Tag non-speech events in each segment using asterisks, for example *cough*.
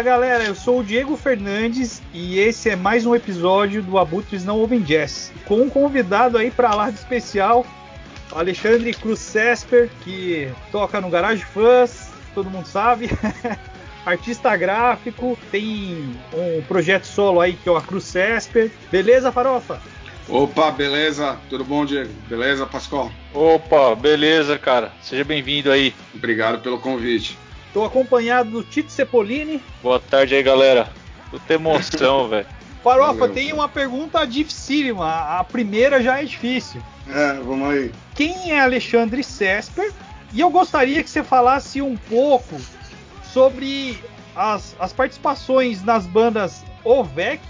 Fala galera, eu sou o Diego Fernandes e esse é mais um episódio do Abutres Não Ouvem Jazz. Com um convidado aí para lá de especial, Alexandre Cruz Cesper, que toca no Garage Fãs, todo mundo sabe. *laughs* Artista gráfico, tem um projeto solo aí que é o Cruz Cesper. Beleza, Farofa? Opa, beleza? Tudo bom, Diego? Beleza, Pascoal? Opa, beleza, cara. Seja bem-vindo aí. Obrigado pelo convite. Estou acompanhado do Tito Cepolini. Boa tarde aí, galera. Puta emoção, *laughs* velho. Farofa, Valeu, tem uma pergunta dificílima. A primeira já é difícil. É, vamos aí. Quem é Alexandre Cesper? E eu gostaria que você falasse um pouco sobre as, as participações nas bandas Ovec,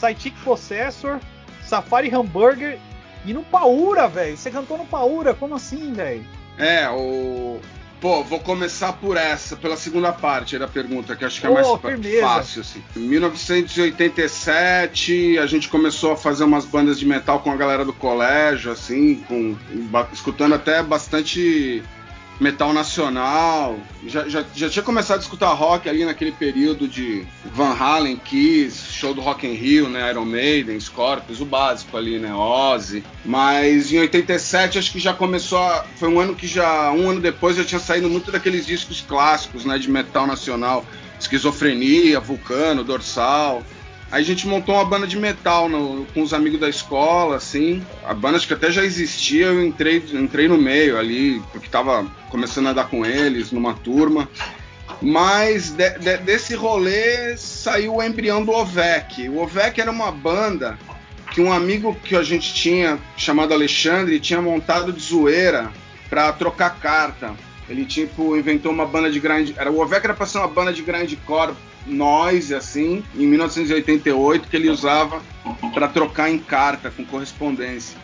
Sidekick Possessor, Safari Hamburger e no Paura, velho. Você cantou no Paura, como assim, velho? É, o, Pô, vou começar por essa, pela segunda parte da pergunta, que acho que é mais firmeza. fácil. Assim. Em 1987, a gente começou a fazer umas bandas de metal com a galera do colégio, assim, com, escutando até bastante metal nacional. Já, já, já, tinha começado a escutar rock ali naquele período de Van Halen, Kiss, show do Rock in Rio, né, Iron Maiden, Scorpions, o básico ali, né, Ozzy. Mas em 87 acho que já começou a, foi um ano que já um ano depois já tinha saído muito daqueles discos clássicos, né, de metal nacional, Esquizofrenia, Vulcano, Dorsal. Aí a gente montou uma banda de metal no, com os amigos da escola, assim. A banda que até já existia, eu entrei, entrei no meio ali, porque tava começando a andar com eles numa turma. Mas de, de, desse rolê saiu o embrião do Ovec. O Ovec era uma banda que um amigo que a gente tinha, chamado Alexandre, tinha montado de zoeira para trocar carta. Ele tipo inventou uma banda de grande, era o Ovec era para ser uma banda de grande core noise, assim, em 1988, que ele usava para trocar em carta com correspondência.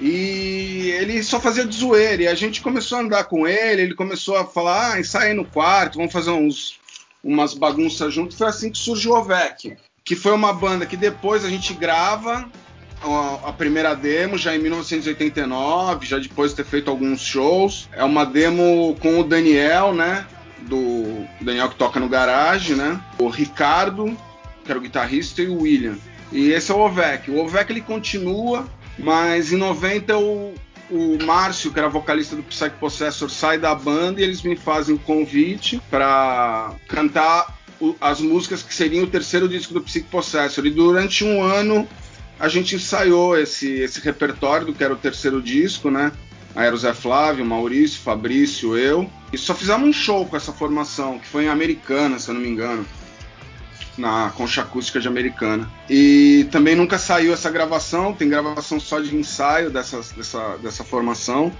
E ele só fazia de zoeira. E a gente começou a andar com ele, ele começou a falar: ah, ensaia no quarto, vamos fazer uns, umas bagunças juntos. Foi assim que surgiu o Ovec, que foi uma banda que depois a gente grava a primeira demo já em 1989, já depois de ter feito alguns shows. É uma demo com o Daniel, né? Do Daniel que toca no garagem, né? O Ricardo, que era o guitarrista, e o William. E esse é o Ovec. O Ovec ele continua, mas em 90 o, o Márcio, que era vocalista do Psych Possessor, sai da banda e eles me fazem um convite para cantar o, as músicas que seriam o terceiro disco do Psych Possessor. E durante um ano a gente ensaiou esse, esse repertório do que era o terceiro disco, né? Era o Zé Flávio, Maurício, Fabrício, eu. E só fizemos um show com essa formação, que foi em Americana, se eu não me engano. Na concha acústica de Americana. E também nunca saiu essa gravação, tem gravação só de ensaio dessa, dessa, dessa formação.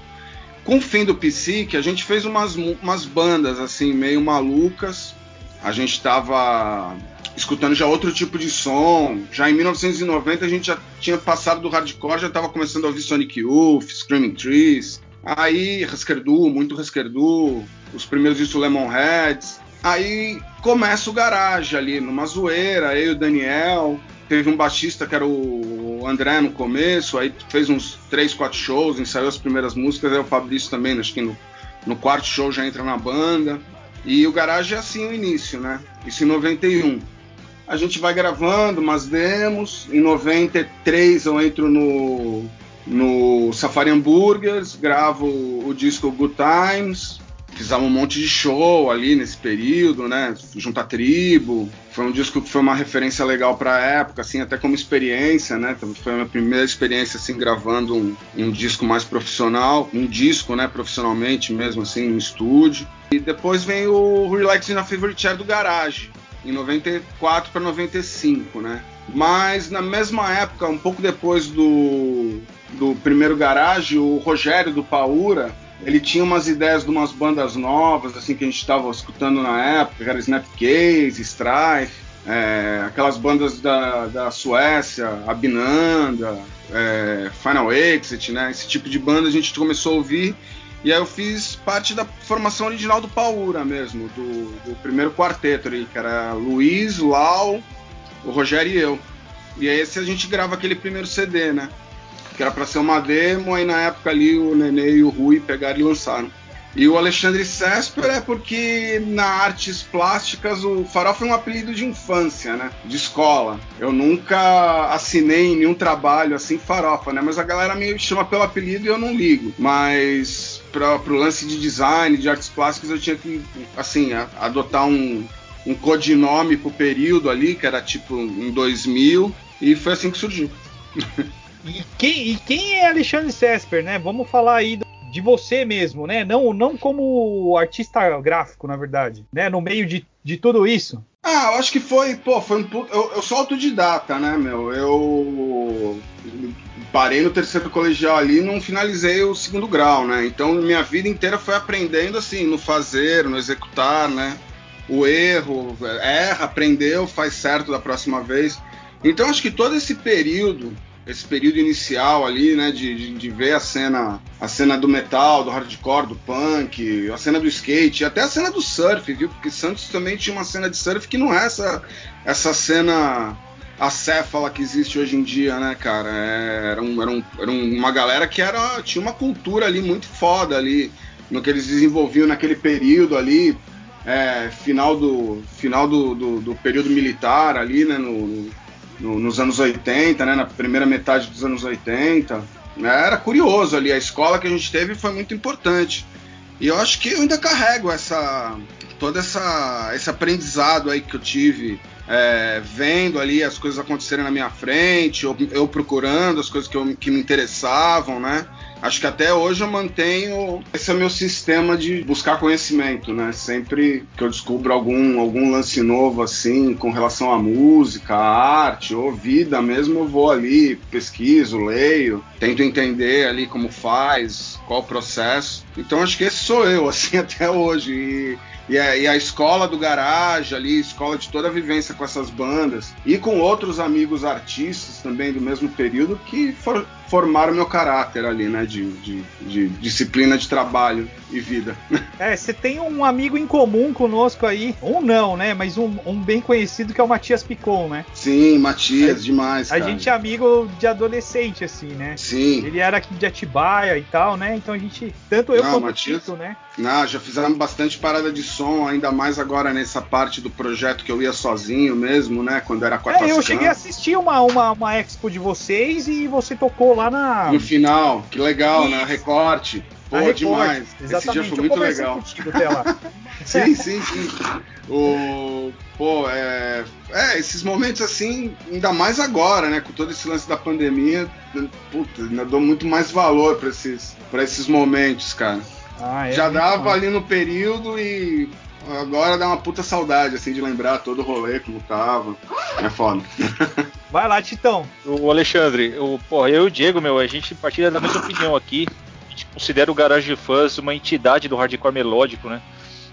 Com o fim do que a gente fez umas, umas bandas assim, meio malucas. A gente estava escutando já outro tipo de som. Já em 1990 a gente já tinha passado do hardcore, já estava começando a ouvir Sonic Youth, Screaming Trees. Aí Husker Du, muito Husker Du, os primeiros discos Lemonheads. Aí começa o garage ali, numa zoeira, eu e o Daniel. Teve um baixista que era o André no começo, aí fez uns 3, 4 shows, ensaiou as primeiras músicas, aí o Fabrício também, acho que no, no quarto show já entra na banda. E o garagem é assim o início, né? Isso em 91 a gente vai gravando umas demos. Em 93 eu entro no, no Safari Hamburgers, gravo o disco Good Times. Fizemos um monte de show ali nesse período, né? Junto à tribo. Foi um disco que foi uma referência legal para a época, assim, até como experiência, né? Então, foi a minha primeira experiência, assim, gravando um, um disco mais profissional. Um disco, né? Profissionalmente mesmo, assim, no estúdio. E depois vem o Relax in a Favorite Chair do Garage em 94 para 95, né? Mas na mesma época, um pouco depois do, do primeiro garagem, o Rogério do Paura, ele tinha umas ideias de umas bandas novas, assim, que a gente estava escutando na época, que era Snapcase, Strife, é, aquelas bandas da, da Suécia, Abinanda, é, Final Exit, né? Esse tipo de banda a gente começou a ouvir e aí eu fiz parte da formação original do Paura mesmo, do, do primeiro quarteto ali, que era Luiz, Lau, o Rogério e eu. E aí esse a gente grava aquele primeiro CD, né? Que era para ser uma demo, aí na época ali o Nenê e o Rui pegaram e lançaram. E o Alexandre Sesper é porque na artes plásticas o Farofa é um apelido de infância, né? De escola. Eu nunca assinei nenhum trabalho assim Farofa, né? Mas a galera me chama pelo apelido e eu não ligo. Mas para o lance de design, de artes plásticas, eu tinha que, assim, adotar um, um codinome pro período ali, que era tipo em 2000, e foi assim que surgiu. e, quem, e quem é Alexandre Sesper, né? Vamos falar aí do de você mesmo, né? Não, não como artista gráfico, na verdade, né? No meio de, de tudo isso. Ah, eu acho que foi, pô, foi um eu, eu sou autodidata, né, meu? Eu parei no terceiro colegial ali e não finalizei o segundo grau, né? Então minha vida inteira foi aprendendo assim, no fazer, no executar, né? O erro, erra, aprendeu, faz certo da próxima vez. Então acho que todo esse período esse período inicial ali, né, de, de, de, ver a cena, a cena do metal, do hardcore, do punk, a cena do skate, até a cena do surf, viu? Porque Santos também tinha uma cena de surf que não é essa, essa cena acéfala que existe hoje em dia, né, cara? É, era, um, era, um, era uma galera que era, tinha uma cultura ali muito foda ali, no que eles desenvolviam naquele período ali, é, final do final do, do, do, período militar ali, né, no, no, nos anos 80, né, na primeira metade dos anos 80. Né, era curioso ali, a escola que a gente teve foi muito importante. E eu acho que eu ainda carrego essa todo essa, esse aprendizado aí que eu tive é, vendo ali as coisas acontecerem na minha frente, eu, eu procurando as coisas que, eu, que me interessavam, né? acho que até hoje eu mantenho esse é meu sistema de buscar conhecimento, né? Sempre que eu descubro algum, algum lance novo assim com relação à música, à arte ou vida mesmo, eu vou ali, pesquiso, leio, tento entender ali como faz, qual o processo. Então acho que esse sou eu *laughs* assim até hoje e e a, e a, escola do garagem ali, escola de toda a vivência com essas bandas, e com outros amigos artistas também do mesmo período que for, formaram meu caráter ali, né? De, de, de, disciplina de trabalho e vida. *laughs* É, você tem um amigo em comum conosco aí, ou não, né? Mas um, um bem conhecido que é o Matias Picon, né? Sim, Matias, a, demais. A gente é amigo de adolescente, assim, né? Sim. Ele era aqui de Atibaia e tal, né? Então a gente, tanto eu não, como Matias, o Tito, né? Não, já fizemos bastante parada de som, ainda mais agora nessa parte do projeto que eu ia sozinho mesmo, né? Quando era com a É, eu cheguei a assistir uma, uma, uma expo de vocês e você tocou lá na. No final, que legal, na recorte. Pô, demais. Exatamente. Esse dia foi muito legal. até lá. *laughs* sim, sim, sim. O, pô, é, é, esses momentos assim, ainda mais agora, né? Com todo esse lance da pandemia, puta, ainda dou muito mais valor para esses, pra esses momentos, cara. Ah, é Já dava ali no período e agora dá uma puta saudade, assim, de lembrar todo o rolê, como tava. É foda. *laughs* Vai lá, Titão. O Alexandre, o, porra, eu e o Diego, meu, a gente partilha da mesma opinião aqui. A gente considera o Garage Fuzz uma entidade do hardcore melódico, né?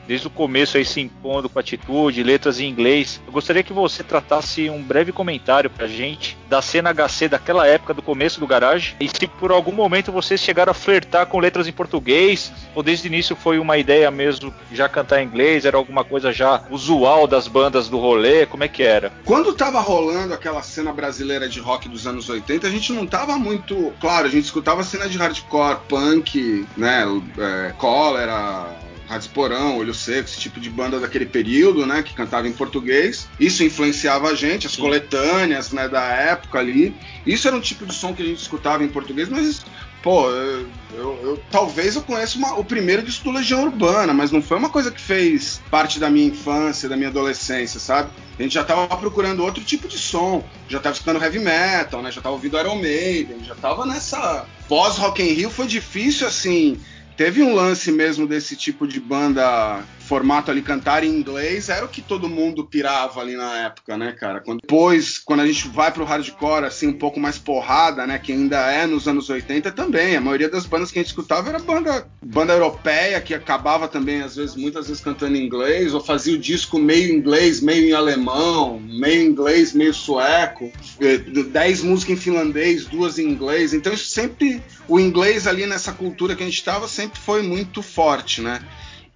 Desde o começo aí se impondo com atitude, letras em inglês. Eu gostaria que você tratasse um breve comentário pra gente da cena HC daquela época, do começo do garagem, e se por algum momento vocês chegaram a flertar com letras em português, ou desde o início foi uma ideia mesmo já cantar em inglês, era alguma coisa já usual das bandas do rolê, como é que era? Quando tava rolando aquela cena brasileira de rock dos anos 80, a gente não tava muito. Claro, a gente escutava cena de hardcore, punk, né? É, cólera, Rádio Porão, Olho Seco, esse tipo de banda daquele período, né, que cantava em português. Isso influenciava a gente, as Sim. coletâneas, né, da época ali. Isso era um tipo de som que a gente escutava em português, mas pô, eu, eu, eu, talvez eu conheça uma, o primeiro disco do Legião Urbana, mas não foi uma coisa que fez parte da minha infância, da minha adolescência, sabe? A gente já tava procurando outro tipo de som, já tava escutando heavy metal, né? Já tava ouvindo Iron Maiden, já tava nessa pós Rock in Rio, foi difícil assim Teve um lance mesmo desse tipo de banda formato ali cantar em inglês era o que todo mundo pirava ali na época, né, cara? Quando, depois, quando a gente vai pro hardcore, assim, um pouco mais porrada, né, que ainda é nos anos 80 também. A maioria das bandas que a gente escutava era banda, banda europeia, que acabava também, às vezes, muitas vezes cantando em inglês, ou fazia o disco meio inglês, meio em alemão, meio inglês, meio sueco, eh, dez músicas em finlandês, duas em inglês. Então isso sempre, o inglês ali nessa cultura que a gente estava sempre foi muito forte, né?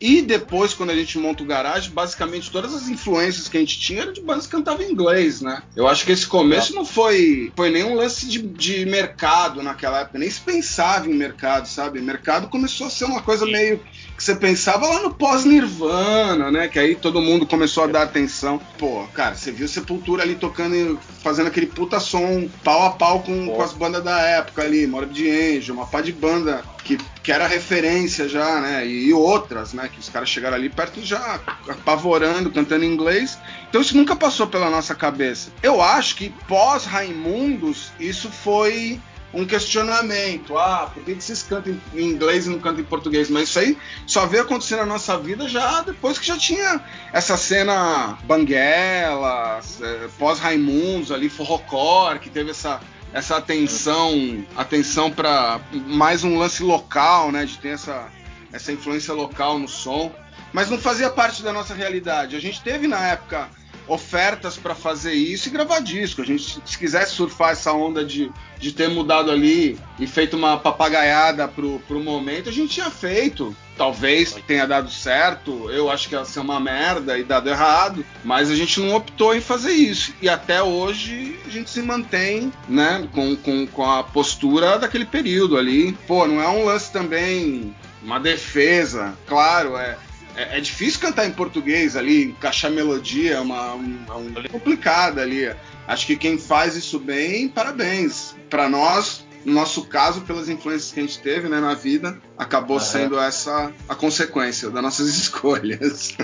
E depois, quando a gente monta o garagem, basicamente todas as influências que a gente tinha eram de bandas que cantavam em inglês, né? Eu acho que esse começo não foi, foi nenhum lance de, de mercado naquela época, nem se pensava em mercado, sabe? Mercado começou a ser uma coisa meio que você pensava lá no pós-Nirvana, né? Que aí todo mundo começou a dar atenção. Pô, cara, você viu Sepultura ali tocando, fazendo aquele puta som pau a pau com, com as bandas da época ali, Morbid Angel, uma pá de banda que, que era referência já, né? E, e outras, né? Que os caras chegaram ali perto já apavorando, cantando em inglês. Então isso nunca passou pela nossa cabeça. Eu acho que pós Raimundos isso foi um questionamento. Ah, por que, vocês cantam em inglês e não cantam em português? Mas isso aí só veio acontecer na nossa vida já depois que já tinha essa cena Banguela, é, pós-Raimundos ali, Forrocor, que teve essa essa atenção, atenção para mais um lance local, né, de ter essa essa influência local no som, mas não fazia parte da nossa realidade. A gente teve na época ofertas para fazer isso e gravar disco. A gente, se quisesse surfar essa onda de, de ter mudado ali e feito uma papagaiada pro, pro momento, a gente tinha feito. Talvez tenha dado certo, eu acho que ia ser uma merda e dado errado, mas a gente não optou em fazer isso. E até hoje a gente se mantém, né, com, com, com a postura daquele período ali. Pô, não é um lance também, uma defesa, claro, é é, é, difícil cantar em português ali, encaixar melodia, é uma, uma, uma complicada ali. Acho que quem faz isso bem, parabéns. Para nós, no nosso caso, pelas influências que a gente teve né, na vida, acabou uhum. sendo essa a consequência das nossas *laughs* escolhas.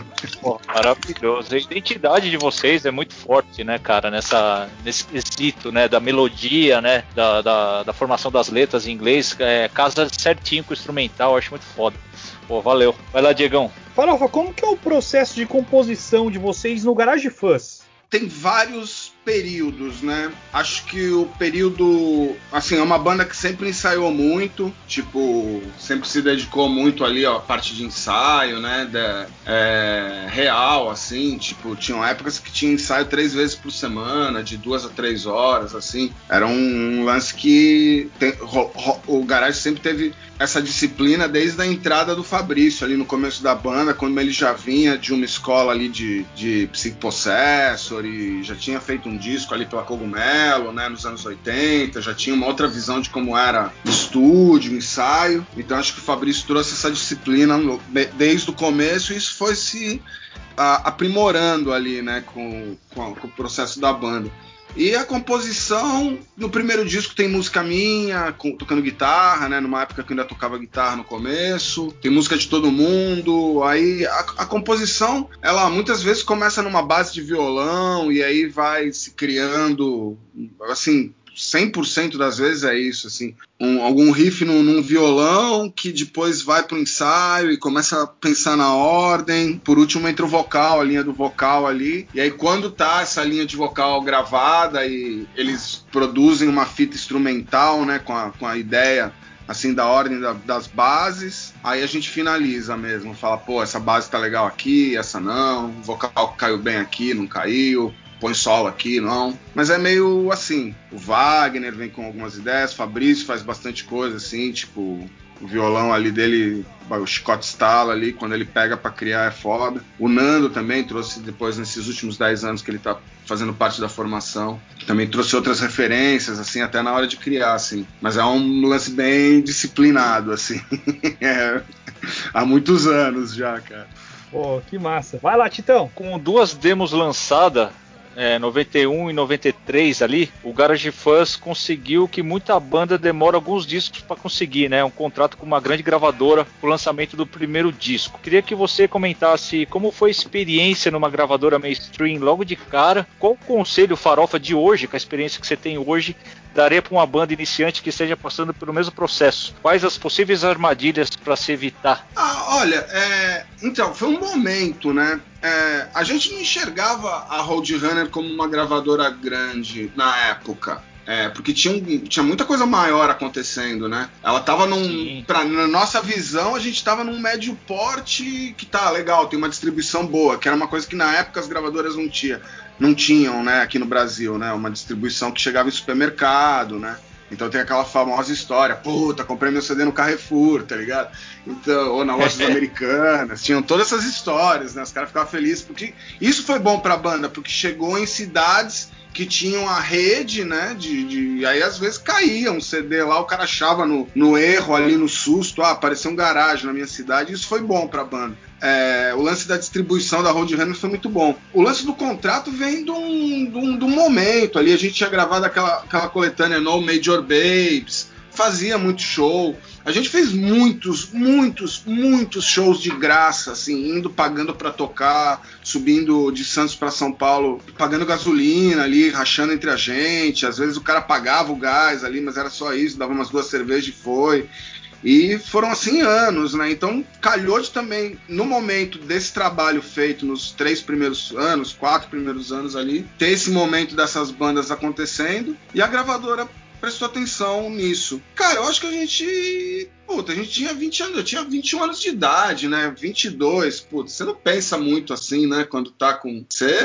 Pô, maravilhoso. A identidade de vocês é muito forte, né, cara, nessa, nesse quesito, né, da melodia, né, da, da, da formação das letras em inglês, é, casa certinho com o instrumental, acho muito foda. Pô, valeu. Vai lá, Diegão. Farofa, como que é o processo de composição de vocês no Garage Fuzz? Tem vários períodos, né? Acho que o período, assim, é uma banda que sempre ensaiou muito, tipo, sempre se dedicou muito ali ó, a parte de ensaio, né? De, é, real, assim, tipo, tinham épocas que tinha ensaio três vezes por semana, de duas a três horas, assim. Era um, um lance que tem, ro, ro, o Garage sempre teve essa disciplina desde a entrada do Fabrício ali no começo da banda, quando ele já vinha de uma escola ali de, de e já tinha feito um um disco ali pela Cogumelo, né, nos anos 80, já tinha uma outra visão de como era estúdio, ensaio. Então acho que o Fabrício trouxe essa disciplina desde o começo e isso foi se aprimorando ali, né, com, com, com o processo da banda. E a composição, no primeiro disco tem música minha, tocando guitarra, né? Numa época que eu ainda tocava guitarra no começo. Tem música de todo mundo. Aí a, a composição, ela muitas vezes começa numa base de violão e aí vai se criando, assim, 100% das vezes é isso, assim. Um, algum riff num, num, violão que depois vai pro ensaio e começa a pensar na ordem. Por último entra o vocal, a linha do vocal ali. E aí quando tá essa linha de vocal gravada e eles produzem uma fita instrumental, né, com a, com a ideia assim, da ordem da, das bases, aí a gente finaliza mesmo, fala, pô, essa base tá legal aqui, essa não, o vocal caiu bem aqui, não caiu, põe solo aqui, não. Mas é meio assim. O Wagner vem com algumas ideias, o Fabrício faz bastante coisa, assim, tipo. O violão ali dele, o chicote estala ali, quando ele pega para criar é foda. O Nando também trouxe depois, nesses últimos 10 anos que ele tá fazendo parte da formação, também trouxe outras referências, assim, até na hora de criar, assim. Mas é um lance bem disciplinado, assim. *laughs* é, há muitos anos já, cara. Pô, que massa. Vai lá, Titão. Com duas demos lançadas, é, 91 e 93 ali, o Garage Fuzz conseguiu que muita banda demora alguns discos para conseguir, né? Um contrato com uma grande gravadora para o lançamento do primeiro disco. Queria que você comentasse como foi a experiência numa gravadora mainstream logo de cara. Qual o conselho farofa de hoje, com a experiência que você tem hoje, daria para uma banda iniciante que esteja passando pelo mesmo processo? Quais as possíveis armadilhas para se evitar? Ah, olha, é... então, foi um momento, né? É... a gente não enxergava a Roadrunner como uma gravadora grande na época. É, porque tinha, tinha muita coisa maior acontecendo, né? Ela tava num. Pra, na nossa visão, a gente tava num médio porte que tá legal, tem uma distribuição boa, que era uma coisa que na época as gravadoras não tinham não tinham, né, aqui no Brasil, né, uma distribuição que chegava em supermercado, né? Então tem aquela famosa história, puta, comprei meu CD no Carrefour, tá ligado? Então, ou na lojas *laughs* americanas, tinham todas essas histórias, né? Os caras ficavam felizes porque isso foi bom pra banda, porque chegou em cidades que tinham a rede, né? De, de, aí às vezes caía um CD lá, o cara achava no, no erro ali, no susto, ah, apareceu um garagem na minha cidade, isso foi bom pra banda. É, o lance da distribuição da Roadrunner foi muito bom. O lance do contrato vem de um, momento ali. A gente tinha gravado aquela, aquela coletânea No Major Babes, fazia muito show. A gente fez muitos, muitos, muitos shows de graça, assim, indo pagando para tocar, subindo de Santos para São Paulo, pagando gasolina ali, rachando entre a gente. Às vezes o cara pagava o gás ali, mas era só isso, dava umas duas cervejas e foi. E foram assim anos, né? Então calhou de também, no momento desse trabalho feito nos três primeiros anos, quatro primeiros anos ali, ter esse momento dessas bandas acontecendo e a gravadora prestou atenção nisso. Cara, eu acho que a gente. Puta, a gente tinha 20 anos, eu tinha 21 anos de idade, né? 22, putz, você não pensa muito assim, né? Quando tá com. Você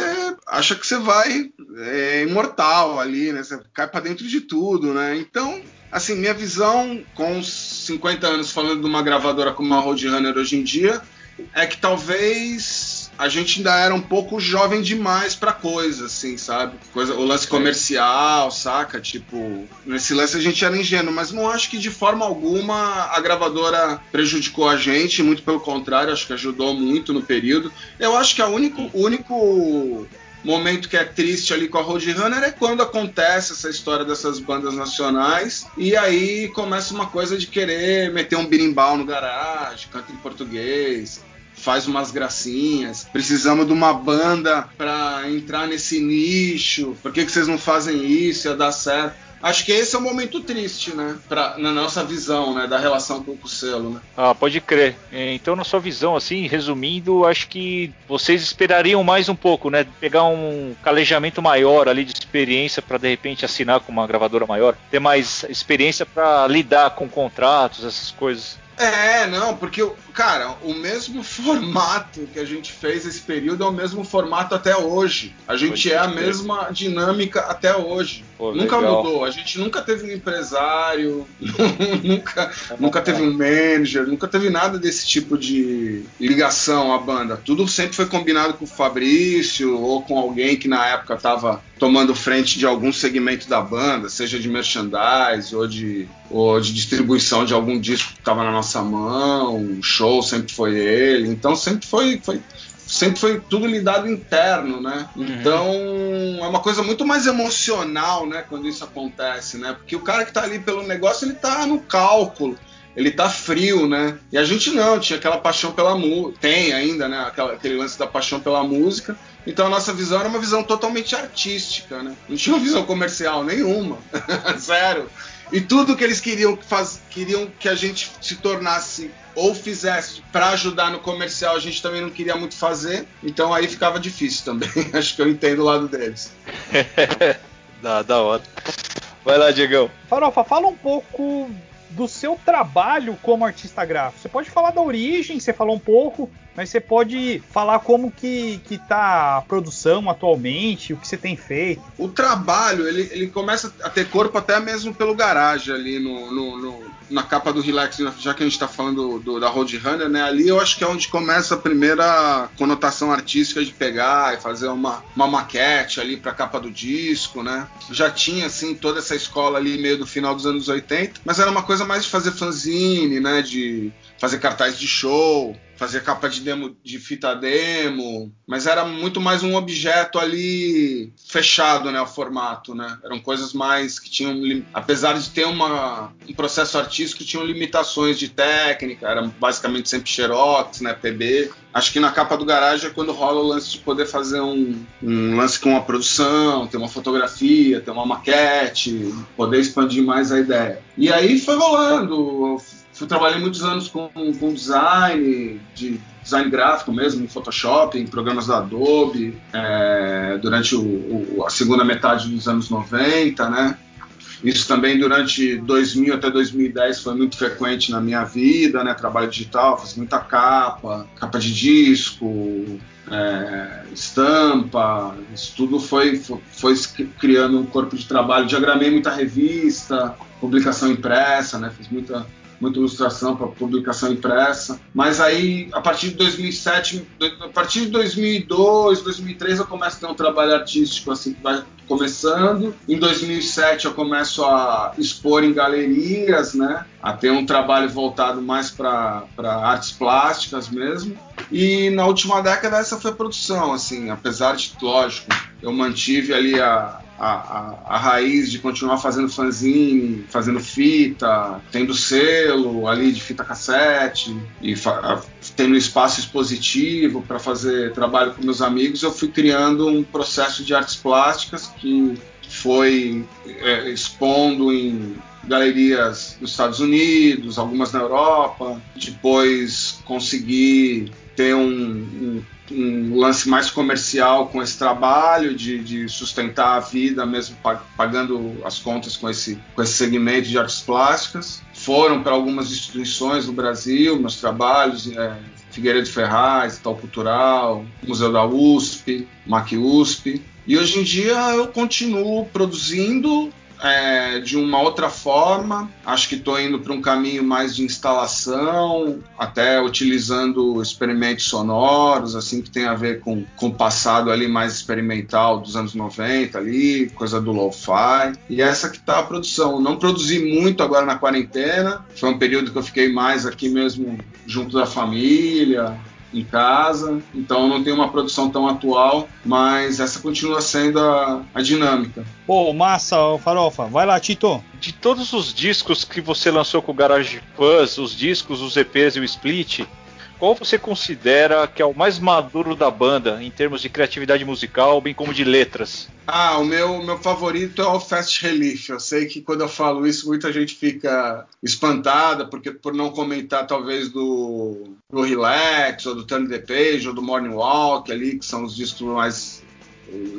acha que você vai é, imortal ali, né? Você cai pra dentro de tudo, né? Então, assim, minha visão com 50 anos falando de uma gravadora como a Roadrunner hoje em dia é que talvez a gente ainda era um pouco jovem demais pra coisa, assim, sabe? Coisa, o lance comercial, saca? Tipo, nesse lance a gente era ingênuo, mas não acho que de forma alguma a gravadora prejudicou a gente, muito pelo contrário, acho que ajudou muito no período. Eu acho que a único, o único momento que é triste ali com a Roadrunner é quando acontece essa história dessas bandas nacionais e aí começa uma coisa de querer meter um birimbau no garagem, canta em português, faz umas gracinhas. Precisamos de uma banda para entrar nesse nicho. Por que, que vocês não fazem isso? Ia dar certo. Acho que esse é o um momento triste, né? Pra, na nossa visão, né? Da relação com o selo, né? Ah, pode crer. É, então, na sua visão, assim, resumindo, acho que vocês esperariam mais um pouco, né? Pegar um calejamento maior ali de experiência para de repente assinar com uma gravadora maior, ter mais experiência para lidar com contratos, essas coisas. É, não, porque, cara, o mesmo *laughs* formato que a gente fez esse período é o mesmo formato até hoje. A gente Pode é a mesma dinâmica até hoje. Pô, nunca legal. mudou. A gente nunca teve um empresário, *laughs* nunca, nunca teve um manager, nunca teve nada desse tipo de ligação à banda. Tudo sempre foi combinado com o Fabrício ou com alguém que na época estava tomando frente de algum segmento da banda, seja de merchandise ou de, ou de distribuição de algum disco que estava na nossa mão, o show sempre foi ele. Então sempre foi, foi sempre foi tudo lidado interno, né? Uhum. Então é uma coisa muito mais emocional, né? Quando isso acontece, né? Porque o cara que tá ali pelo negócio, ele tá no cálculo. Ele tá frio, né? E a gente não, tinha aquela paixão pela música. Tem ainda, né? Aquela, aquele lance da paixão pela música. Então a nossa visão era uma visão totalmente artística, né? Não tinha uma visão comercial nenhuma. *laughs* Zero. E tudo que eles queriam, faz, queriam que a gente se tornasse ou fizesse para ajudar no comercial, a gente também não queria muito fazer. Então aí ficava difícil também. *laughs* Acho que eu entendo o lado deles. *laughs* da, da hora. Vai lá, Diegão. Farofa, fala um pouco do seu trabalho como artista gráfico. Você pode falar da origem, você falou um pouco, mas você pode falar como que, que tá a produção atualmente, o que você tem feito. O trabalho, ele, ele começa a ter corpo até mesmo pelo garagem ali no, no, no na capa do Relax, já que a gente está falando do, da Roadrunner, né? Ali eu acho que é onde começa a primeira conotação artística de pegar e fazer uma, uma maquete ali para a capa do disco, né? Já tinha, assim, toda essa escola ali meio do final dos anos 80, mas era uma coisa mais de fazer fanzine, né? De fazer cartaz de show fazia capa de demo de fita demo, mas era muito mais um objeto ali fechado, né, o formato, né? Eram coisas mais que tinham, apesar de ter uma, um processo artístico, tinham limitações de técnica, era basicamente sempre xerox, né, PB. Acho que na capa do garagem é quando rola o lance de poder fazer um, um lance com uma produção, ter uma fotografia, ter uma maquete, poder expandir mais a ideia. E aí foi rolando, Fui, trabalhei muitos anos com, com design, de design gráfico mesmo, em Photoshop, em programas da Adobe, é, durante o, o, a segunda metade dos anos 90, né? Isso também durante 2000 até 2010 foi muito frequente na minha vida, né? Trabalho digital, fiz muita capa, capa de disco, é, estampa, isso tudo foi, foi, foi, criando um corpo de trabalho. Diagramei muita revista, publicação impressa, né? Fiz muita muita ilustração para publicação impressa. Mas aí, a partir de 2007, a partir de 2002, 2003, eu começo a ter um trabalho artístico assim que vai começando. Em 2007 eu começo a expor em galerias, né? A ter um trabalho voltado mais para artes plásticas mesmo. E na última década essa foi a produção, assim, apesar de, lógico, eu mantive ali a, a, a, a, raiz de continuar fazendo fanzine, fazendo fita, tendo selo ali de fita cassete e tendo espaço expositivo para fazer trabalho com meus amigos, eu fui criando um processo de artes plásticas que foi é, expondo em galerias nos Estados Unidos, algumas na Europa. Depois consegui ter um, um, um lance mais comercial com esse trabalho de, de, sustentar a vida, mesmo pagando as contas com esse, com esse segmento de artes plásticas. Foram para algumas instituições no Brasil, meus trabalhos, é, Figueiredo Ferraz, Tal Cultural, Museu da USP, MAC USP. E hoje em dia eu continuo produzindo é, de uma outra forma. Acho que estou indo para um caminho mais de instalação, até utilizando experimentos sonoros, assim que tem a ver com, com o passado ali mais experimental dos anos 90 ali, coisa do lo-fi. E essa que está a produção. Não produzi muito agora na quarentena. Foi um período que eu fiquei mais aqui mesmo junto da família, em casa, então não tem uma produção tão atual, mas essa continua sendo a, a dinâmica. Pô, massa, Farofa. Vai lá, Tito. De todos os discos que você lançou com o Garage Fuzz, os discos, os EPs e o Split, qual você considera que é o mais maduro da banda em termos de criatividade musical, bem como de letras? Ah, o meu, meu favorito é o Fast Relief. Eu sei que quando eu falo isso, muita gente fica espantada porque por não comentar talvez do, do Relax, ou do Turn the Page, ou do Morning Walk ali, que são os discos mais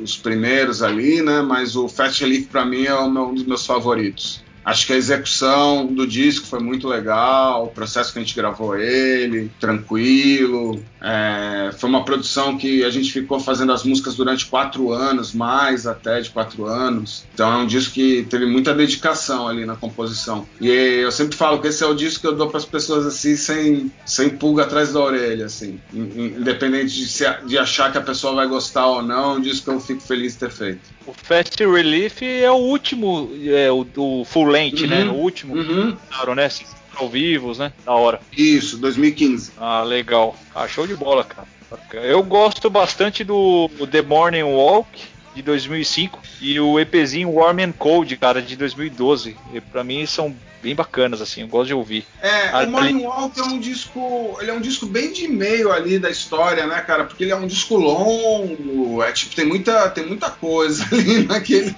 os primeiros ali, né? Mas o Fast Relief para mim é um dos meus favoritos. Acho que a execução do disco foi muito legal, o processo que a gente gravou ele, tranquilo. É, foi uma produção que a gente ficou fazendo as músicas durante quatro anos, mais até de quatro anos. Então é um disco que teve muita dedicação ali na composição. E eu sempre falo que esse é o disco que eu dou para as pessoas assim, sem, sem pulga atrás da orelha, assim. Independente de, se, de achar que a pessoa vai gostar ou não, é um disco que eu fico feliz de ter feito. O Fast Relief é o último, é, o do Full Length, né? uhum, né? O último. Uhum. Claro, né? Ao vivos, né? Da hora. Isso, 2015. Ah, legal. Ah, show de bola, cara. Eu gosto bastante do The Morning Walk de 2005 e o EPzinho Warm and Cold, cara, de 2012. E para mim são bem bacanas, assim, eu gosto de ouvir. É, ali... o Morning Walk é um disco. Ele é um disco bem de meio ali da história, né, cara? Porque ele é um disco longo, é tipo, tem muita, tem muita coisa *laughs* ali naquele.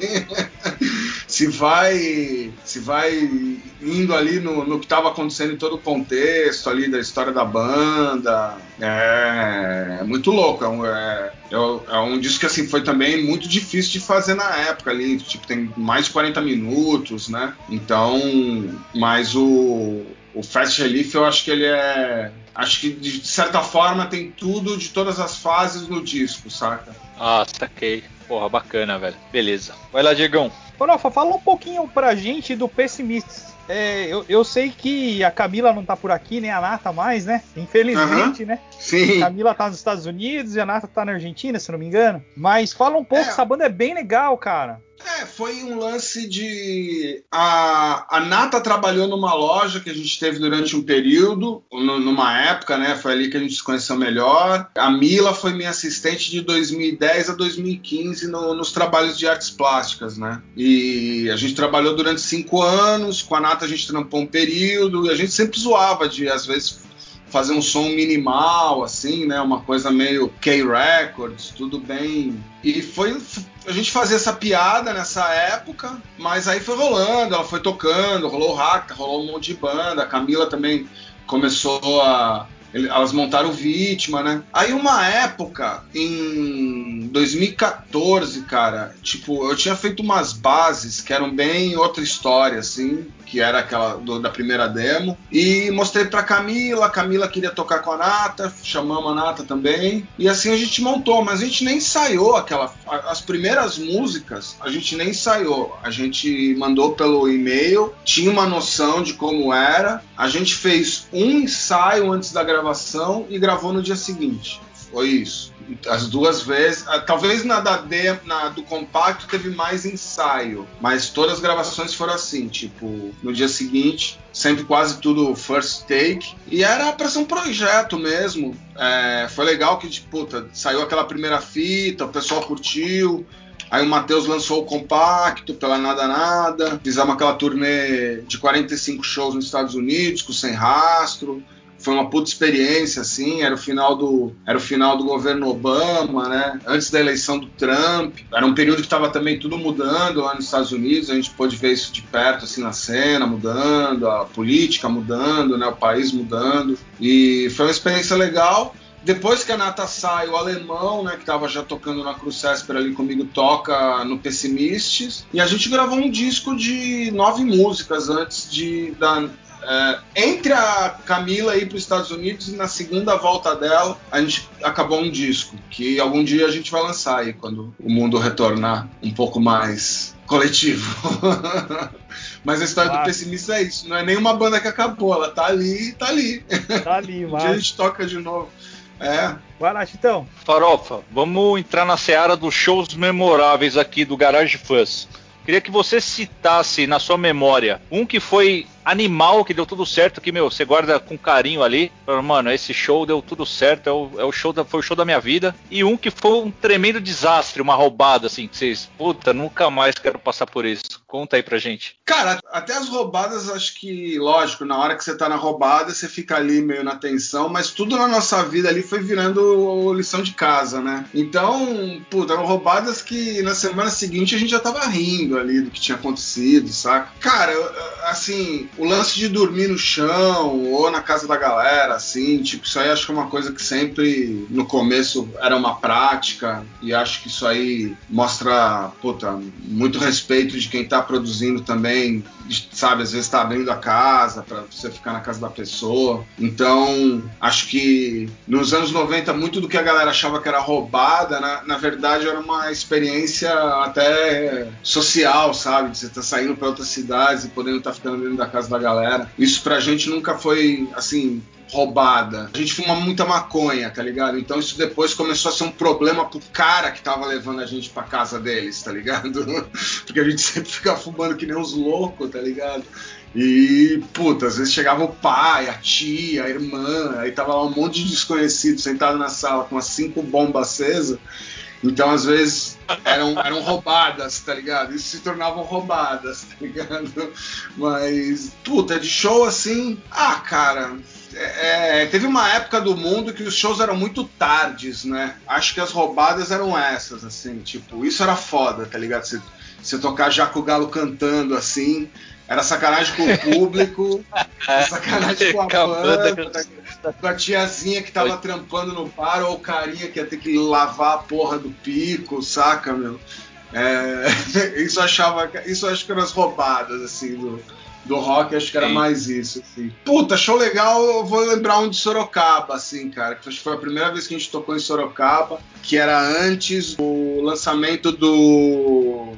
Se vai. Se vai indo ali no, no que estava acontecendo em todo o contexto ali da história da banda. É, é muito louco. É um, é, é, é um disco que assim, foi também muito difícil de fazer na época ali. Tipo, tem mais de 40 minutos, né? Então mas o, o Fast Relief eu acho que ele é. Acho que de certa forma tem tudo de todas as fases no disco, saca? Ah, saquei. Porra, bacana, velho. Beleza. Vai lá, Diegão. Farofa, fala um pouquinho pra gente do Pessimistas. É, eu, eu, sei que a Camila não tá por aqui, nem a Nata mais, né? Infelizmente, uhum. né? Sim. A Camila tá nos Estados Unidos e a Nata tá na Argentina, se não me engano. Mas fala um pouco, é. essa banda é bem legal, cara. É, foi um lance de. A, a Nata trabalhou numa loja que a gente teve durante um período, numa época, né? Foi ali que a gente se conheceu melhor. A Mila foi minha assistente de 2010 a 2015 no, nos trabalhos de artes plásticas, né? E a gente trabalhou durante cinco anos, com a Nata a gente trampou um período, e a gente sempre zoava de, às vezes, fazer um som minimal, assim, né? Uma coisa meio K-Records, tudo bem. E foi. A gente fazia essa piada nessa época, mas aí foi rolando, ela foi tocando, rolou o Hack, rolou um monte de banda. A Camila também começou a, elas montaram Vítima, né? Aí uma época, em 2014, cara, tipo, eu tinha feito umas bases que eram bem outra história, assim, que era aquela do, da primeira demo, e mostrei pra Camila, Camila queria tocar com a Nata, chamamos a Nata também, e assim a gente montou, mas a gente nem ensaiou aquela. As primeiras músicas a gente nem ensaiou, a gente mandou pelo e-mail, tinha uma noção de como era, a gente fez um ensaio antes da gravação e gravou no dia seguinte. Foi isso. As duas vezes. Ah, talvez na, da de, na do compacto teve mais ensaio, mas todas as gravações foram assim, tipo, no dia seguinte, sempre quase tudo first take. E era pra ser um projeto mesmo. É, foi legal que, tipo, puta, saiu aquela primeira fita, o pessoal curtiu. Aí o Matheus lançou o compacto pela Nada Nada. Fizemos aquela turnê de 45 shows nos Estados Unidos, com Sem Rastro foi uma puta experiência, assim, era o final do, era o final do governo Obama, né? Antes da eleição do Trump. Era um período que estava também tudo mudando lá nos Estados Unidos, a gente pôde ver isso de perto, assim, na cena, mudando, a política mudando, né? O país mudando. E foi uma experiência legal. Depois que a Nata sai, o alemão, né, que estava já tocando na Cruz Césper ali comigo, toca no Pessimistes. E a gente gravou um disco de nove músicas antes de, da, é, entre a Camila ir para os Estados Unidos e na segunda volta dela, a gente acabou um disco que algum dia a gente vai lançar aí quando o mundo retornar um pouco mais coletivo. *laughs* Mas a história ah. do pessimista é isso. Não é nenhuma banda que acabou, ela tá ali, tá ali. Tá ali, *laughs* um dia a gente toca de novo. É. Vai lá, Chitão. Farofa, vamos entrar na seara dos shows memoráveis aqui do Garage Fuzz. Queria que você citasse na sua memória um que foi animal, que deu tudo certo, que, meu, você guarda com carinho ali. Mano, esse show deu tudo certo, é o, é o show da, foi o show da minha vida. E um que foi um tremendo desastre, uma roubada, assim, que vocês, puta, nunca mais quero passar por isso. Conta aí pra gente. Cara, até as roubadas, acho que, lógico, na hora que você tá na roubada, você fica ali meio na tensão, mas tudo na nossa vida ali foi virando lição de casa, né? Então, puta, eram roubadas que na semana seguinte a gente já tava rindo ali do que tinha acontecido, saca? Cara, assim, o lance de dormir no chão ou na casa da galera, assim, tipo, isso aí acho que é uma coisa que sempre no começo era uma prática e acho que isso aí mostra, puta, muito respeito de quem tá produzindo também, sabe, às vezes tá abrindo a casa para você ficar na casa da pessoa. Então, acho que nos anos 90 muito do que a galera achava que era roubada, na, na verdade era uma experiência até social, sabe, de você tá saindo para outras cidades e podendo estar tá ficando dentro da casa casa da galera. Isso pra gente nunca foi, assim, roubada. A gente fuma muita maconha, tá ligado? Então isso depois começou a ser um problema pro cara que tava levando a gente pra casa deles, tá ligado? *laughs* Porque a gente sempre fica fumando que nem uns loucos, tá ligado? E, puta, às vezes chegava o pai, a tia, a irmã, aí tava lá um monte de desconhecido sentado na sala com as cinco bombas acesas. Então, às vezes, eram, eram roubadas, tá ligado? Isso se tornavam roubadas, tá ligado? Mas, puta, de show assim. Ah, cara. É, é, teve uma época do mundo que os shows eram muito tardes, né? Acho que as roubadas eram essas, assim, tipo, isso era foda, tá ligado? Você, tocar já com o galo cantando assim, era sacanagem com o público, *laughs* sacanagem com a banda, com a tiazinha que tava trampando no bar, ou o carinha que ia ter que lavar a porra do pico, saca, meu? É, *laughs* isso achava. Isso acho que eram as roubadas, assim, do, do rock, acho que era Sim. mais isso. Assim. Puta, show legal, eu vou lembrar um de Sorocaba, assim, cara. Que foi a primeira vez que a gente tocou em Sorocaba, que era antes do lançamento do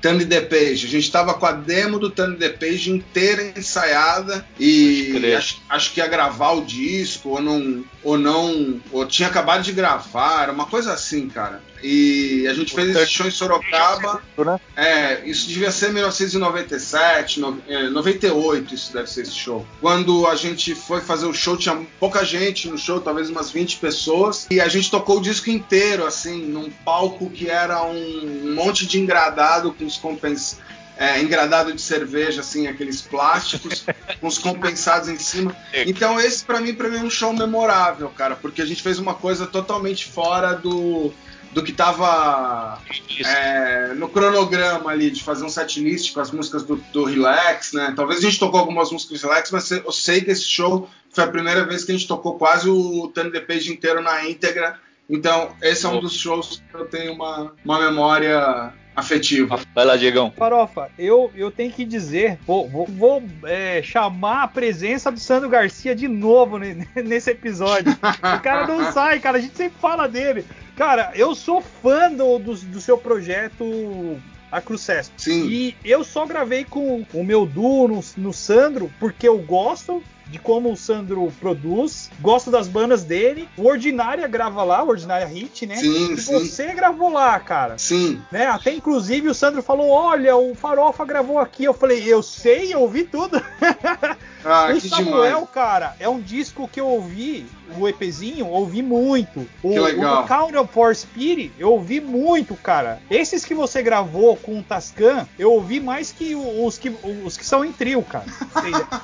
Turn the Page. A gente estava com a demo do Turn the Page inteira ensaiada e acho, acho, que ia gravar o disco ou não, ou não, ou tinha acabado de gravar, uma coisa assim, cara. E a gente fez esse show em Sorocaba. Né? É, isso devia ser 1997, 98, isso deve ser esse show. Quando a gente foi fazer o show, tinha pouca gente no show, talvez umas 20 pessoas, e a gente tocou o disco inteiro, assim, num palco que era um monte de engradado com os compens é, engradado de cerveja, assim, aqueles plásticos, *laughs* com os compensados em cima. Então esse para mim, para mim é um show memorável, cara, porque a gente fez uma coisa totalmente fora do do que tava é, no cronograma ali, de fazer um setlist com as músicas do, do, Relax, né? Talvez a gente tocou algumas músicas do Relax, mas eu sei que esse show foi a primeira vez que a gente tocou quase o Turn the Page inteiro na íntegra. Então, esse é um dos shows que eu tenho uma, uma memória afetivo. Vai lá, Diegão. Farofa, eu, eu tenho que dizer, vou, vou, vou é, chamar a presença do Sandro Garcia de novo *laughs* nesse episódio. o cara não *laughs* sai, cara, a gente sempre fala dele. Cara, eu sou fã do, do, do seu projeto a Crucesp. Sim. E eu só gravei com o meu duo no, no Sandro porque eu gosto de como o Sandro produz, gosto das bandas dele. O Ordinária grava lá, o Ordinária Hit, né? Sim, e sim. você gravou lá, cara. Sim. Né? Até inclusive o Sandro falou: Olha, o Farofa gravou aqui. Eu falei: Eu sei, eu ouvi tudo. Ah, *laughs* o Samuel, demais. cara, é um disco que eu ouvi, o EPzinho, ouvi muito. O, Que legal. o Count for Spirit, eu ouvi muito, cara. Esses que você gravou com o Tascan, eu ouvi mais que os que, os que são em trio, cara. *laughs*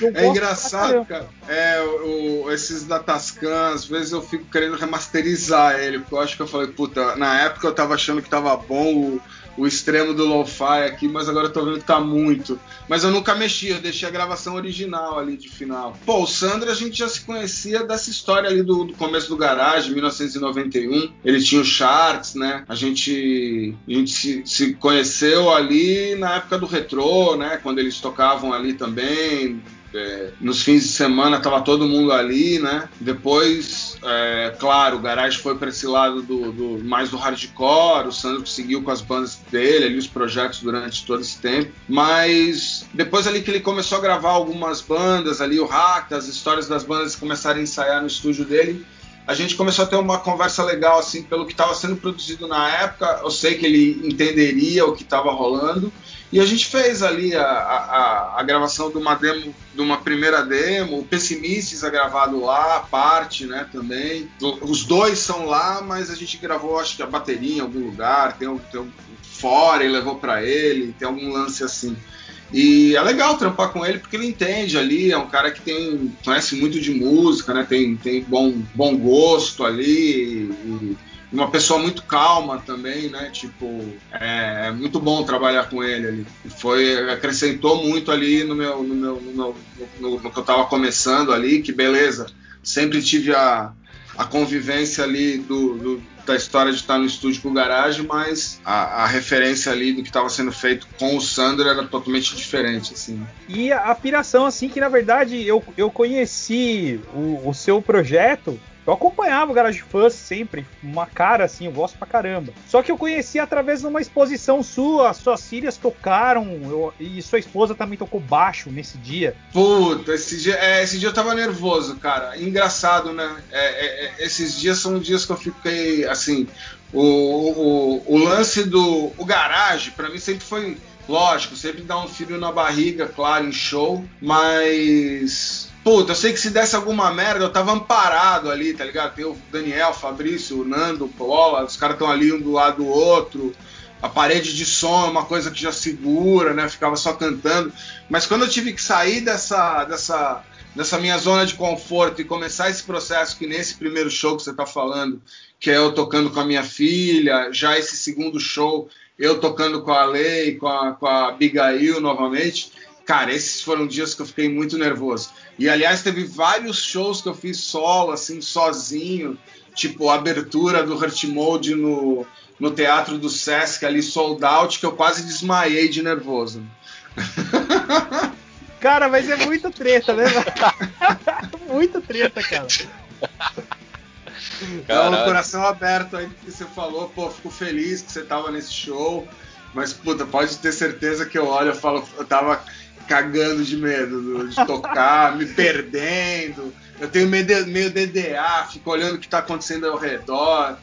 É pra engraçado, cara. É, o, esses da Tascam, às vezes eu fico querendo remasterizar ele, porque eu acho que eu falei, puta, na época eu tava achando que tava bom o, o extremo do lo-fi aqui, mas agora eu tô vendo que tá muito. Mas eu nunca mexi, eu deixei a gravação original ali de final. Pô, o Sandro a gente já se conhecia dessa história ali do, do começo do garagem, 1991. Ele tinha o charts, né? A gente, a gente se, se conheceu ali na época do retrô, né? Quando eles tocavam ali também. É, nos fins de semana tava todo mundo ali, né? Depois, é, claro, o Garage foi para esse lado do, do- mais do hardcore, o Sandro seguiu com as bandas dele, ali os projetos durante todo esse tempo. Mas depois ali que ele começou a gravar algumas bandas ali, o Hack, as histórias das bandas começaram a ensaiar no estúdio dele, a gente começou a ter uma conversa legal assim pelo que estava sendo produzido na época. Eu sei que ele entenderia o que estava rolando e a gente fez ali a, a, a gravação de uma demo, de uma primeira demo. O Pessimistas é gravado lá, a parte, né, também. Os dois são lá, mas a gente gravou, acho que a bateria em algum lugar. Tem, um- tem um fora e levou para ele. Tem algum lance assim. E é legal trampar com ele porque ele entende ali, é um cara que tem conhece muito de música, né? Tem, tem bom, bom gosto ali e uma pessoa muito calma também, né? Tipo, é, é muito bom trabalhar com ele ali. Foi acrescentou muito ali no meu no meu no, meu- no- no que eu tava começando ali, que beleza. Sempre tive a a convivência ali do, do- da história de estar no estúdio com o Garage, mas a, a referência ali do que estava sendo feito com o Sandro era totalmente diferente, assim. E a, a piração, assim, que na verdade eu, eu conheci o, o seu projeto. Eu acompanhava o Garage Fuzz sempre, uma cara assim, eu gosto pra caramba. Só que eu conheci através de uma exposição sua, suas filhas tocaram, eu- e sua esposa também tocou baixo nesse dia. Puta, esse dia, é, esse dia eu tava nervoso, cara. Engraçado, né? É, é, é, esses dias são dias que eu fiquei assim. O, o, o lance do o garage, pra mim, sempre foi lógico, sempre dá um frio na barriga, claro, em show, mas. Puta, eu sei que se desse alguma merda, eu tava amparado ali, tá ligado? Tem o Daniel, o Fabrício, o Nando, o Bola, os caras estão ali um do lado do outro. A parede de som é uma coisa que já segura, né? Ficava só cantando. Mas quando eu tive que sair dessa, dessa, dessa minha zona de conforto e começar esse processo que nesse primeiro show que você tá falando, que é eu tocando com a minha filha, já esse segundo show, eu tocando com a Lei, com a, com a Abigail novamente, cara, esses foram dias que eu fiquei muito nervoso. E aliás, teve vários shows que eu fiz solo, assim, sozinho, tipo a abertura do Hurt Mode no, no Teatro do Sesc, ali sold out, que eu quase desmaiei de nervoso. *laughs* Cara, mas é muito treta, né? *laughs* muito treta, cara. Então, Caralho. coração aberto aí que você falou, pô, fico feliz que você tava nesse show, mas puta, pode ter certeza que eu olho e falo, eu tava cagando de medo do- de tocar, me perdendo. Eu tenho meio, meio DDA, fico olhando o que tá acontecendo ao redor.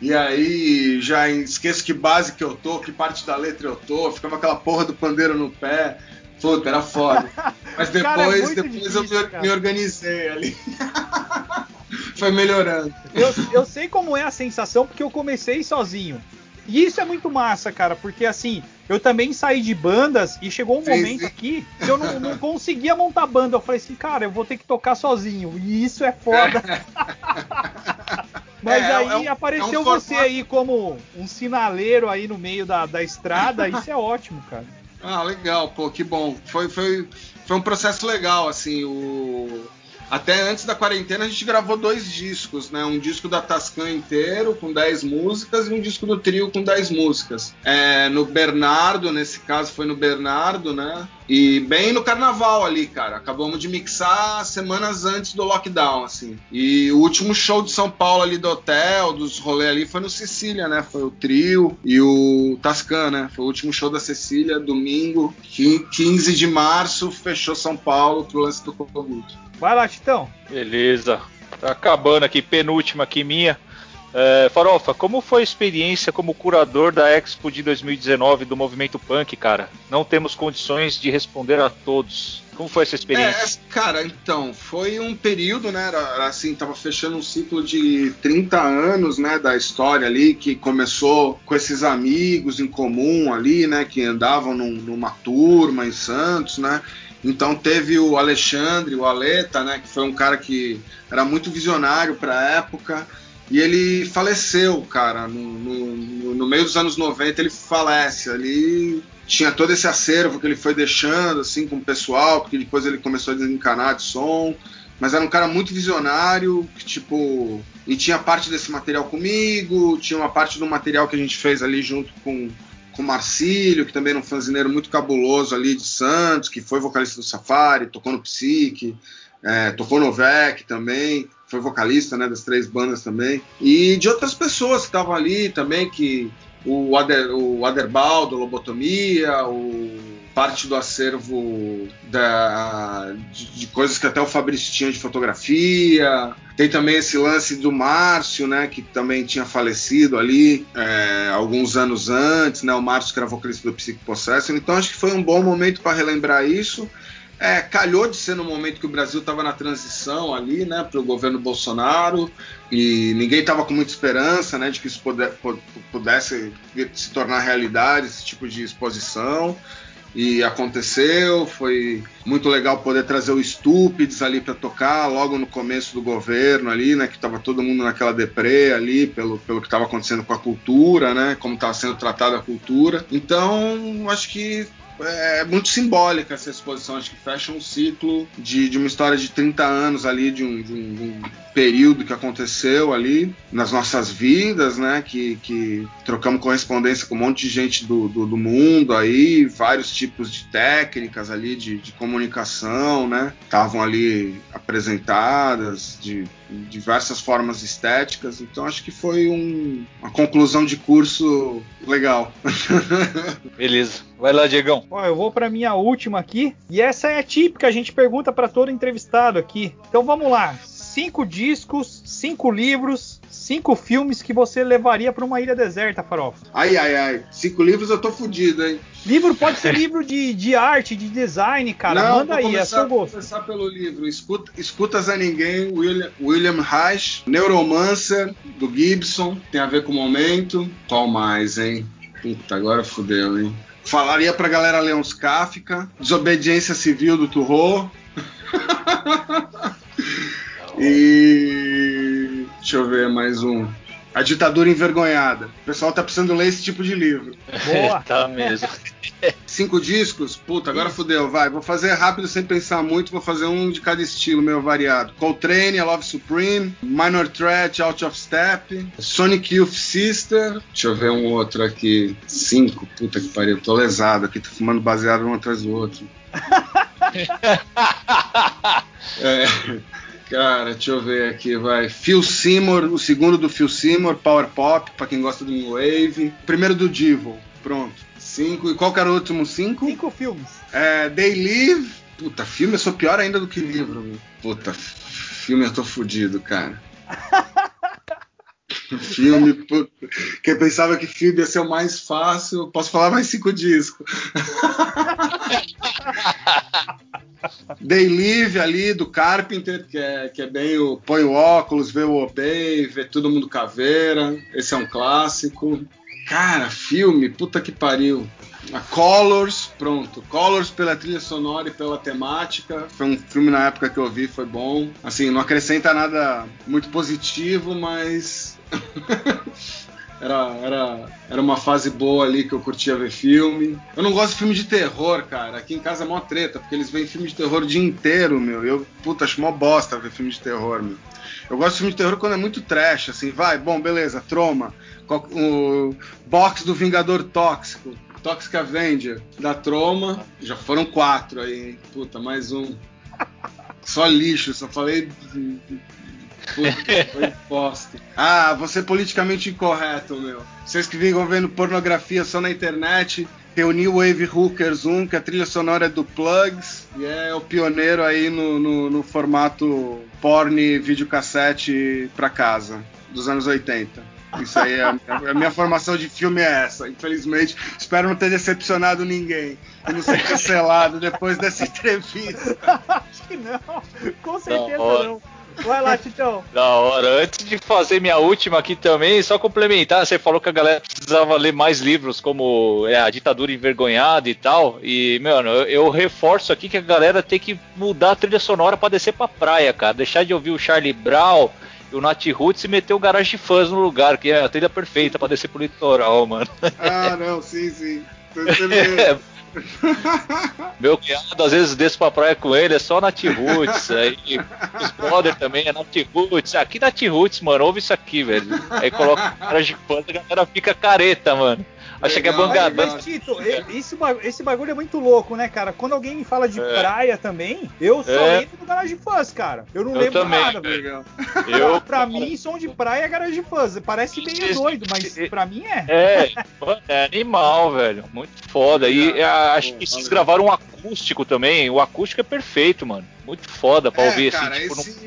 E aí já esqueço que base que eu tô, que parte da letra eu tô, ficava aquela porra do pandeiro no pé. Puta, era foda. Mas *laughs* Cara, depois, é muito depois eu difícil, me, cara. me organizei ali. *laughs* Foi melhorando. Eu, eu sei como é a sensação porque eu comecei sozinho. E isso é muito massa, cara, porque assim, eu também saí de bandas e chegou um Sim, momento sim. aqui que eu não, não conseguia montar banda. Eu falei assim, cara, eu vou ter que tocar sozinho. E isso é foda. *laughs* Mas é, aí é um, apareceu é um você aí como um sinaleiro aí no meio da, da estrada, isso é ótimo, cara. Ah, legal, pô, que bom. Foi, foi, foi um processo legal, assim, o até antes da quarentena a gente gravou dois discos, né? Um disco da Tascan inteiro, com 10 músicas, e um disco do trio com 10 músicas. É, no Bernardo, nesse caso foi no Bernardo, né? E bem no carnaval ali, cara. Acabamos de mixar semanas antes do lockdown, assim. E o último show de São Paulo ali do hotel, dos rolês ali, foi no Sicília, né? Foi o trio e o Tascan, né? Foi o último show da Cecília, domingo, 15 de março, fechou São Paulo pro lance do Covid. Vai lá, Titão. Beleza. Tá acabando aqui, penúltima aqui minha. É, Farofa, como foi a experiência como curador da Expo de 2019 do movimento punk, cara? Não temos condições de responder a todos. Como foi essa experiência? É, cara, então, foi um período, né? Era, assim, tava fechando um ciclo de 30 anos, né, da história ali, que começou com esses amigos em comum ali, né, que andavam num, numa turma em Santos, né? Então teve o Alexandre, o Aleta, né, que foi um cara que era muito visionário para a época, e ele faleceu, cara, no, no, no, meio dos anos 90 ele falece, ali tinha todo esse acervo que ele foi deixando, assim, com o pessoal, porque depois ele começou a desencanar de som, mas era um cara muito visionário, que, tipo, e tinha parte desse material comigo, tinha uma parte do material que a gente fez ali junto com com o Marcílio, que também era um fanzineiro muito cabuloso ali de Santos, que foi vocalista do Safari, tocou no Psique, é, tocou no VEC também, foi vocalista né, das três bandas também, e de outras pessoas que estavam ali também, que o, Ader, o Aderbaldo, Lobotomia, o parte do acervo da, de, de, coisas que até o Fabrício tinha de fotografia. Tem também esse lance do Márcio, né, que também tinha falecido ali é, alguns anos antes, né, o Márcio vocalista do Psychic Possession. Então acho que foi um bom momento para relembrar isso. É, calhou de ser no momento que o Brasil estava na transição ali, né, para o governo Bolsonaro, e ninguém estava com muita esperança, né, de que isso pudesse se tornar realidade, esse tipo de exposição e aconteceu. Foi muito legal poder trazer o Stupids ali para tocar logo no começo do governo ali, né? Que estava todo mundo naquela deprê ali pelo, pelo que estava acontecendo com a cultura, né? Como estava sendo tratada a cultura. Então, acho que é muito simbólica essa exposição, acho que fecha um ciclo de, de uma história de 30 anos ali, de um, de um, de um período que aconteceu ali nas nossas vidas, né? Que, que trocamos correspondência com um monte de gente do, do, do mundo aí, vários tipos de técnicas ali de, de comunicação, né? Estavam ali apresentadas de diversas formas estéticas, então acho que foi um, uma conclusão de curso legal. *laughs* Beleza. Vai lá, Diegão. Ó, eu vou para minha última aqui, e essa é típica, a gente pergunta para todo entrevistado aqui. Então vamos lá cinco discos, cinco livros, cinco filmes que você levaria para uma ilha deserta, Farofa. Ai, ai, ai. Cinco livros eu tô fudido, hein? Livro pode ser livro de, de arte, de design, cara. Não, Manda aí, começar, é seu gosto. Vou começar pelo livro. Escuta, Escutas a Ninguém, William, William Reich, Neuromancer, do Gibson, tem a ver com o momento. Qual mais, hein? Puta, agora fudeu, hein? Falaria pra galera ler uns Kafka, Desobediência Civil do Turro. *laughs* E deixa eu ver mais um. A ditadura envergonhada. O pessoal tá precisando ler esse tipo de livro. Boa. *laughs* tá mesmo. *laughs* Cinco discos? Puta, agora Isso. fudeu, vai. Vou fazer rápido sem pensar muito, vou fazer um de cada estilo meio variado. Coltrane, A Love Supreme, Minor Threat, Out of Step, Sonic Youth Sister. Deixa eu ver um outro aqui. Cinco, puta que pariu, tô lesado aqui, tô fumando baseado um atrás do outro. *laughs* é. Cara, deixa eu ver aqui, vai. Phil Seymour, o segundo do Phil Seymour, Power Pop, pra quem gosta do New Wave. Primeiro do Divo, pronto. Cinco. E qual que era o último cinco? Cinco filmes. É, They Live. Puta, filme eu sou pior ainda do que livro. Puta, filme eu tô fudido, cara. *laughs* filme. Puta. Quem pensava que filme ia ser o mais fácil, posso falar mais cinco discos. *laughs* They Live ali do Carpenter, que é, que é bem o põe o óculos, vê o obey, vê todo mundo caveira. Esse é um clássico. Cara, filme, puta que pariu. A Colors, pronto. Colors pela trilha sonora e pela temática. Foi um filme na época que eu vi, foi bom. Assim, não acrescenta nada muito positivo, mas *laughs* Era, era, era uma fase boa ali que eu curtia ver filme. Eu não gosto de filme de terror, cara. Aqui em casa é mó treta, porque eles veem filme de terror o dia inteiro, meu. Eu, puta, acho mó bosta ver filme de terror, meu. Eu gosto de filme de terror quando é muito trash, assim. Vai, bom, beleza, Troma. O box do Vingador Tóxico. Toxic Avenger, da Troma. Já foram quatro aí, Puta, mais um. Só lixo, só falei foi bosta. Ah, você é politicamente incorreto, meu. Vocês que ficam vendo pornografia só na internet, reuni o Wave Hookers 1, que a trilha sonora é do Plugs, e é o pioneiro aí no, no, no formato porn videocassete pra casa, dos anos 80. Isso aí, é a, a, minha formação de filme é essa. Infelizmente, espero não ter decepcionado ninguém e não ser cancelado depois dessa entrevista. *laughs* Acho que não, com certeza não. não. Vai lá, Titão. Da hora. Antes de fazer minha última aqui também, só complementar, você falou que a galera precisava ler mais livros como é, A Ditadura Envergonhada e tal. E, mano, eu, eu, reforço aqui que a galera tem que mudar a trilha sonora para descer pra praia, cara. Deixar de ouvir o Charlie Brown e o Nat Roots e meter o Garage Fãs no lugar, que é a trilha perfeita para descer pro litoral, mano. Ah, não, sim, sim. *laughs* Meu cunhado, às vezes, desço pra praia com ele, é só Nat Roots. Aí os brother também é Nat Roots. Aqui Nat Roots, mano, ouve isso aqui, velho. Aí coloca cara de fãs, a galera fica careta, mano. Acha que é bangada. Mas, Tito, esse, esse bagulho é muito louco, né, cara? Quando alguém me fala de é. praia também, eu só é. lembro do Garage Fãs, cara. Eu não eu lembro também, nada, velho. *laughs* Eu, pra mim, som de praia é Garage Fãs. Parece meio doido, mas pra mim é. É, é animal, velho. Muito foda. E é, acho que vocês gravaram um acústico também. O acústico é perfeito, mano. Muito foda pra é, ouvir cara, assim, tipo, esse... num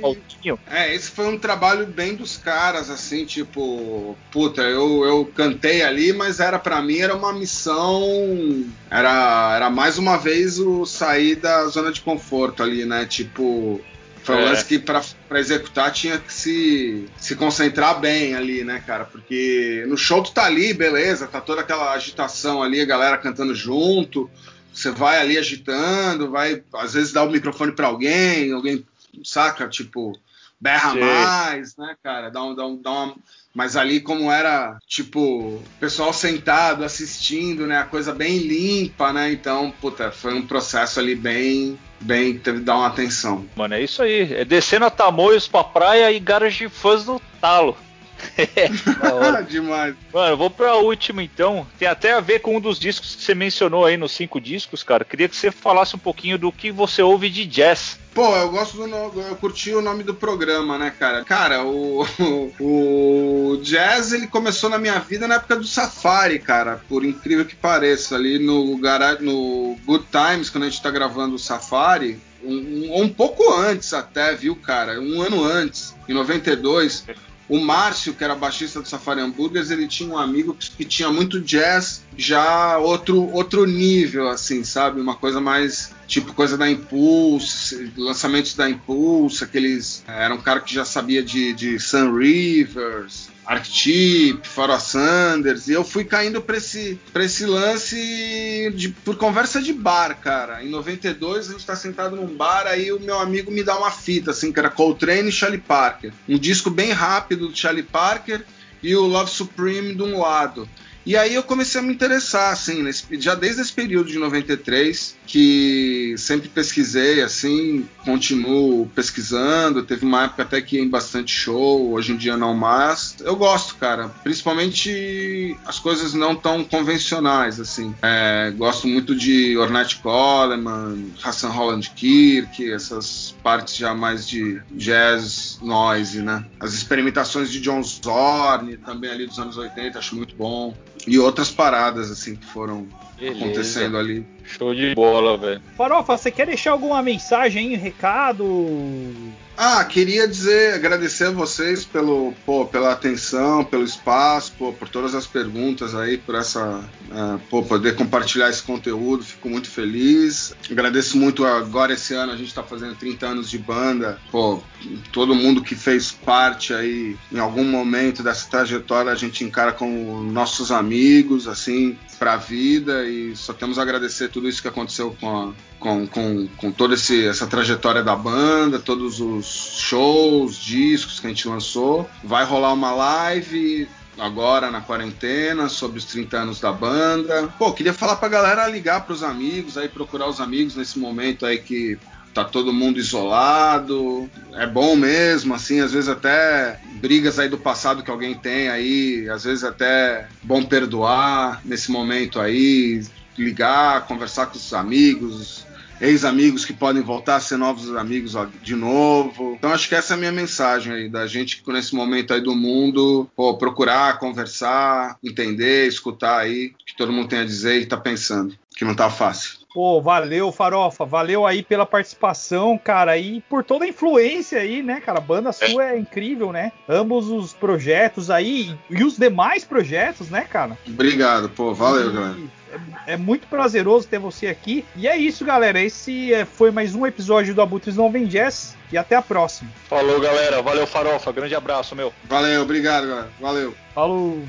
É, esse foi um trabalho bem dos caras, assim, tipo, puta, eu, eu cantei ali, mas era para mim era uma missão. Era, era mais uma vez o sair da zona de conforto ali, né? Tipo, foi um é. lance que para executar tinha que se, se concentrar bem ali, né, cara? Porque no show tu tá ali, beleza, tá toda aquela agitação ali, a galera cantando junto. Você vai ali agitando, vai às vezes dar o microfone para alguém, alguém saca, tipo, berra Sim. mais, né, cara? Dá, um, dá, um, dá uma. Mas ali, como era, tipo, pessoal sentado, assistindo, né? A coisa bem limpa, né? Então, puta, foi um processo ali bem. Bem, teve que dar uma atenção. Mano, é isso aí. É descendo a Tamoios pra praia e garagem fãs no talo. *laughs* Demais. Mano, eu vou pra última então. Tem até a ver com um dos discos que você mencionou aí nos cinco discos, cara. Queria que você falasse um pouquinho do que você ouve de jazz. Pô, eu gosto do. Eu curti o nome do programa, né, cara? Cara, o, *laughs* o, jazz ele começou na minha vida na época do Safari, cara. Por incrível que pareça. Ali no, no Good Times, quando a gente tá gravando o Safari. Um, um, um pouco antes até, viu, cara? Um ano antes, em 92. O Márcio, que era baixista do Safari Hamburgers, ele tinha um amigo que, tinha muito jazz, já outro, outro nível, assim, sabe? Uma coisa mais tipo coisa da Impulse, lançamentos da Impulse, aqueles. Era um cara que já sabia de, de Sun Rivers, Archetype, Faro Sanders, e eu fui caindo pra esse, pra esse lance de, por conversa de bar, cara. Em 92 a gente tá sentado num bar, aí o meu amigo me dá uma fita, assim, que era Coltrane e Charlie Parker. Um disco bem rápido do Charlie Parker e o Love Supreme de um lado. E aí eu comecei a me interessar, assim, nesse, já desde esse período de 93, que sempre pesquisei, assim, continuo pesquisando. Teve uma época até que ia em bastante show, hoje em dia não mais. Eu gosto, cara, principalmente as coisas não tão convencionais, assim. É, gosto muito de Ornette Coleman, Hassan Holland Kirk, essas partes já mais de jazz noise, né? As experimentações de John Zorn, também ali dos anos 80, acho muito bom e outras paradas assim que foram Beleza. acontecendo ali. Show de bola, velho. Farofa, você quer deixar alguma mensagem, recado? Ah, queria dizer, agradecer a vocês pelo, pô, pela atenção, pelo espaço, pô, por todas as perguntas aí, por essa, uh, pô, poder compartilhar esse conteúdo, fico muito feliz. Agradeço muito agora esse ano, a gente está fazendo 30 anos de banda, pô, todo mundo que fez parte aí em algum momento dessa trajetória a gente encara como nossos amigos, assim, para a vida e só temos a agradecer tudo isso que aconteceu com, a, com, com, com toda esse, essa trajetória da banda, todos os shows, discos que a gente lançou. Vai rolar uma live agora na quarentena sobre os 30 anos da banda. Pô, queria falar pra galera ligar pros amigos, aí procurar os amigos nesse momento aí que tá todo mundo isolado. É bom mesmo, assim, às vezes até brigas aí do passado que alguém tem aí, às vezes até bom perdoar nesse momento aí, ligar, conversar com os amigos, ex-amigos que podem voltar a ser novos amigos de novo. Então acho que essa é a minha mensagem aí, da gente nesse momento aí do mundo, pô, procurar, conversar, entender, escutar aí o que todo mundo tem a dizer e tá pensando, que não tá fácil. Pô, valeu, Farofa. Valeu aí pela participação, cara. E por toda a influência aí, né, cara? A banda sua é incrível, né? Ambos os projetos aí e os demais projetos, né, cara? Obrigado, pô. Valeu, galera. É, é muito prazeroso ter você aqui. E é isso, galera. Esse é, foi mais um episódio do Abutres Não Vem Jazz. E até a próxima. Falou, galera. Valeu, Farofa. Grande abraço, meu. Valeu, obrigado, galera. Valeu. Falou.